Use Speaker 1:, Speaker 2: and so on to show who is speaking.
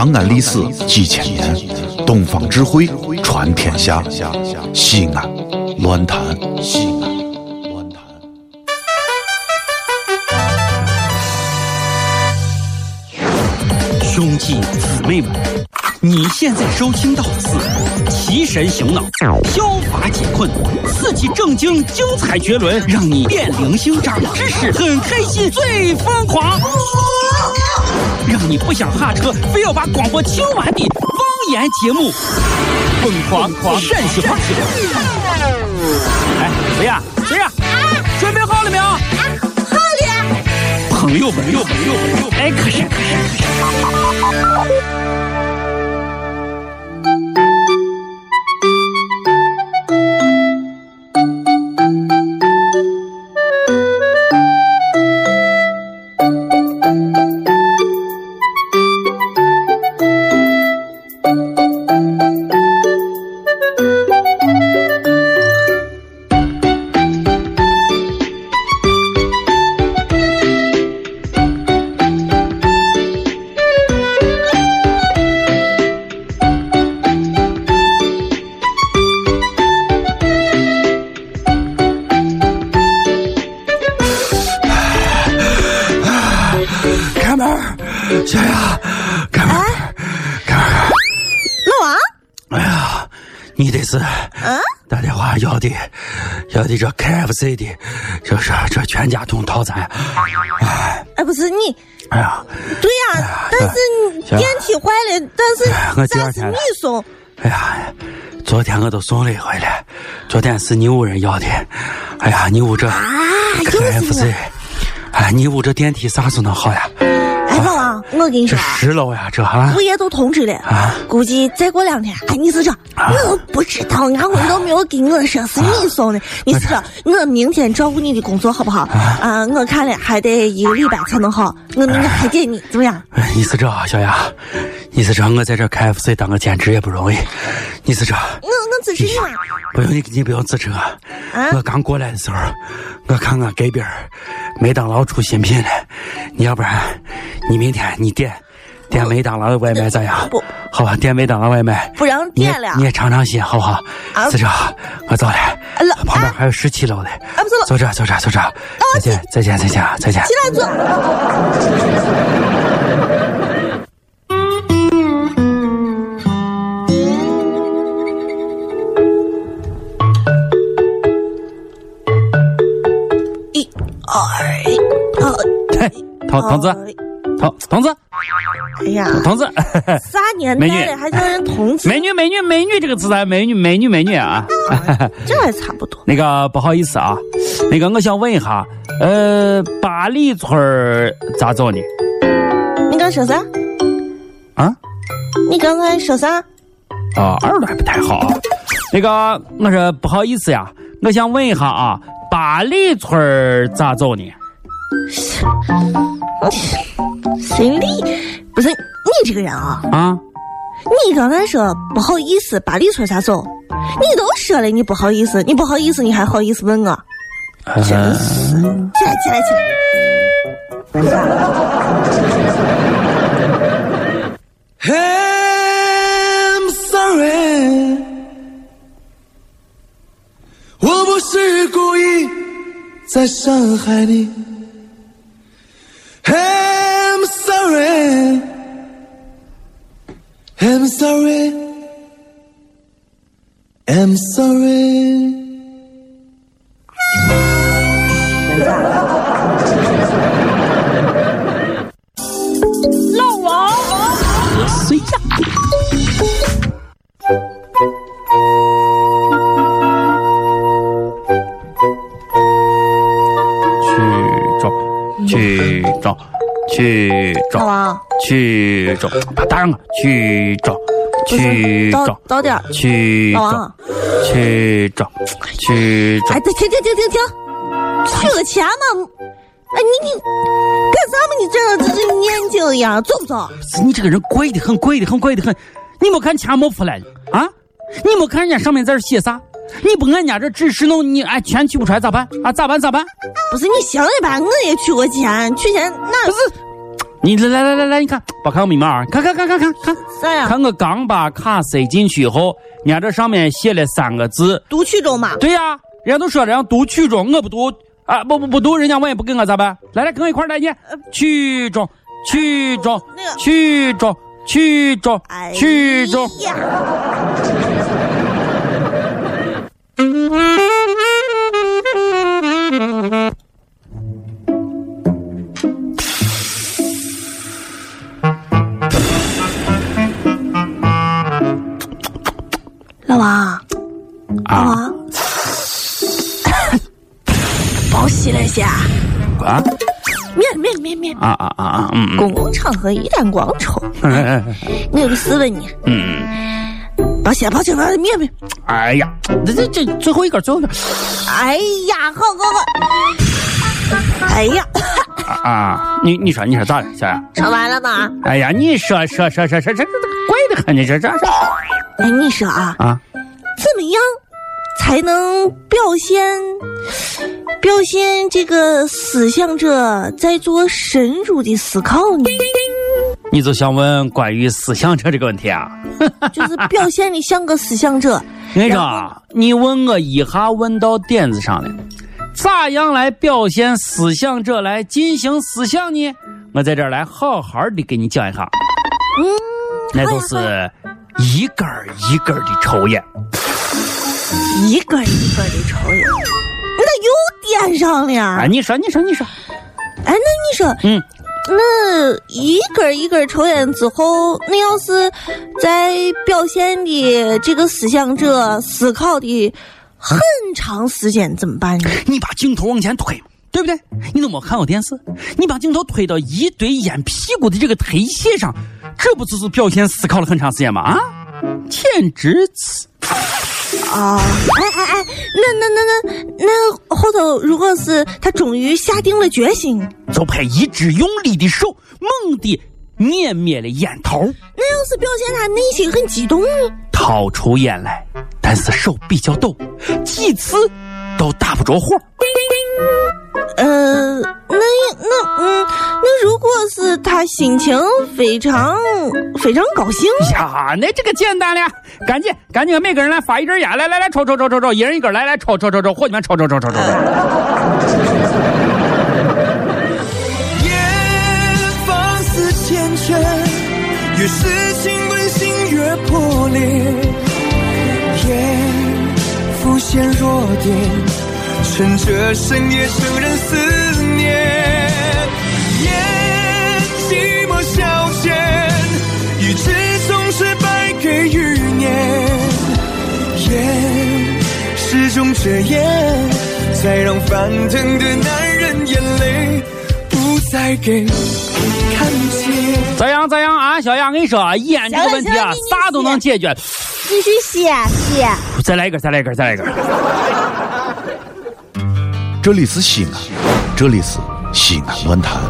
Speaker 1: 长安历史几千年，东方智慧传天下。西安，乱谈西安。乱谈。
Speaker 2: 兄弟姊妹们，你现在收听到的是提神醒脑、消乏解困、刺激正经、精彩绝伦，让你变零星、长知识、很开心、最疯狂，让你不想下车，非要把广播听完的方言节目《疯狂狂陕西话》。哎，谁呀？谁呀？准备好了没有？
Speaker 3: 好了。
Speaker 2: 朋友，朋友，朋友，朋友，哎，可是，可是，可是。
Speaker 4: 小雅，开门，开门。
Speaker 3: 老王，
Speaker 4: 哎呀，你这是
Speaker 3: 嗯，
Speaker 4: 打电话要的，要的这 KFC 的，这是这全家桶套餐。哎，
Speaker 3: 哎，不是你，
Speaker 4: 哎呀，
Speaker 3: 对呀，但是电梯坏了，但是我
Speaker 4: 第二天
Speaker 3: 你送？
Speaker 4: 哎呀，昨天我都送了一回了，昨天是你屋人要的。哎呀，你屋这 KFC，
Speaker 3: 我。
Speaker 4: 哎，你屋这电梯啥时候能好呀？
Speaker 3: 哎，老王，我跟你说啊，
Speaker 4: 十楼呀，这啊
Speaker 3: 物业都通知了，
Speaker 4: 啊。
Speaker 3: 估计再过两天，哎，你是这，我不知道，俺们都没有跟我说是你送的，你是这，我明天照顾你的工作好不好？啊，我看了还得一个礼拜才能好，我明天还给你，怎么样？
Speaker 4: 哎，你是这小雅，你是这我在这 KFC 当个兼职也不容易，你是这
Speaker 3: 我我支持你嘛，
Speaker 4: 不用你你不用支持
Speaker 3: 我
Speaker 4: 我刚过来的时候，我看俺隔壁儿麦当劳出新品了，你要不然你明天你点点麦当劳的外卖咋样？
Speaker 3: 不，
Speaker 4: 好吧，点麦当劳外卖，
Speaker 3: 不让点了。
Speaker 4: 你也尝尝鲜好不好？
Speaker 3: 啊？
Speaker 4: 是这，我走了，旁边还有十七楼的，
Speaker 3: 啊不是了。
Speaker 4: 走这走这走这，再见再见再见再见。
Speaker 3: 起来坐。一、二、呃，
Speaker 4: 嘿，同同志
Speaker 3: 呃
Speaker 4: 同同志
Speaker 3: 哎呀，
Speaker 4: 同子，
Speaker 3: 啥年代了还叫人同志？
Speaker 4: 美女美女美女这个词啊，美女美女美女啊。
Speaker 3: 这还差不多。
Speaker 4: 那个不好意思啊，那个我想问一下，呃，八里村儿咋走呢？
Speaker 3: 你刚说啥？
Speaker 4: 啊？
Speaker 3: 你刚才说啥？
Speaker 4: 啊，耳朵还不太好啊。那个，我说不好意思呀，我想问一下啊，八里村咋走呢？
Speaker 3: 谁理？不是你这个人啊！
Speaker 4: 啊？
Speaker 3: 你刚才说不好意思，八里村咋走？你都说了你不好意思，你不好意思，你还好意思问我？真是！起来，起来，起来！
Speaker 5: 在伤害你。I'm sorry，I'm sorry，I'm sorry。
Speaker 2: 老 去
Speaker 3: 老
Speaker 2: 找，
Speaker 3: 王，
Speaker 4: 去找，把打上啊！去找，去找，
Speaker 3: 早点。
Speaker 4: 去找去找，去找
Speaker 3: 哎，。停停停停停！取个钱嘛！哎，你你干啥嘛？你这这这念经一样，走不走？
Speaker 4: 是你这个人怪的很，怪的很，怪的很。你没看钱没出来啊？你没看人家上面在这写啥？你不按人家这指示弄，你哎钱取不出来咋办啊？咋办咋办？
Speaker 3: 不是你行了吧，我也取过钱，取钱那
Speaker 4: 不是，你来来来来来，你看，别看我密码啊，看看看看看看，
Speaker 3: 啥呀？
Speaker 4: 看我刚把卡塞进去以后，人家这上面写了三个字。
Speaker 3: 读取中嘛？
Speaker 4: 对呀、人家都说了让读取中，我不读啊，不不不读，人家万一不给我咋办？来来，跟我一块来念，取中，取中
Speaker 3: 那个，
Speaker 4: 取中，取中
Speaker 3: 哎，
Speaker 4: 取中。
Speaker 3: 老王，老
Speaker 4: 啊
Speaker 3: 王，帮我洗了下，
Speaker 4: 啊
Speaker 3: 免免免免，
Speaker 4: 啊啊啊啊！嗯
Speaker 3: 公共场合一旦光臭。
Speaker 4: 嗯
Speaker 3: 我有个事问你，
Speaker 4: 嗯，
Speaker 3: 抱歉抱歉，抱歉，免免。
Speaker 4: 哎呀，这这这最后一根，最后一根
Speaker 3: 哎呀，好好好。哎呀，
Speaker 4: 啊啊！你你说你说咋了，小杨？
Speaker 3: 说完了吗？
Speaker 4: 哎呀，你说说说说说这这怪得很，你这这这
Speaker 3: 哎，你说啊，
Speaker 4: 啊？
Speaker 3: 怎么样才能表现表现这个思想者在做深入的思考呢？
Speaker 4: 你就想问关于思想者这个问题啊？
Speaker 3: 就是表现的像个思想者。
Speaker 4: 你说啊，你问我一下问到点子上了，咋样来表现思想者来进行思想呢？我在这儿来好好的给你讲一下，
Speaker 3: 嗯，
Speaker 4: 那就是一根儿一根儿的抽烟。
Speaker 3: 一根儿一根儿的抽烟，那又点上了。
Speaker 4: 啊，你说，你说，你说，
Speaker 3: 哎，那你说，
Speaker 4: 嗯，
Speaker 3: 那一根儿一根儿抽烟之后，那要是在表现的这个思想者思考的很长时间怎么办呢？
Speaker 4: 你把镜头往前推，对不对？你都没看过电视，你把镜头推到一堆烟屁股的这个台阶上，这不就是表现思考了很长时间吗？啊，简直是。
Speaker 3: 啊，哎哎哎，那那那那那后头，如果是他终于下定了决心，
Speaker 4: 就派一只用力的手猛地碾灭了烟头，
Speaker 3: 那要是表现他内心很激动呢？
Speaker 4: 掏出烟来，但是手比较抖，几次都打不着火。
Speaker 3: 呃，那心情非常非常高兴，
Speaker 4: 呀，那这个简单了，赶紧赶紧，每个人来发一根烟，来来来，抽抽抽抽抽，一人一根，来来抽抽抽抽，伙计们抽抽抽抽抽抽。
Speaker 5: 烟放肆缱绻，越是情关心越破裂。烟浮现弱点，趁着深夜承认思始终这烟，才让翻腾的男人眼泪不再给看见。
Speaker 4: 咋样咋样啊，小杨，跟你说啊，烟这个问题啊啥都能解决。
Speaker 3: 继续吸吸。
Speaker 4: 再来一根，再来一根，再来一根。
Speaker 1: 这里是西安，这里是西安论坛。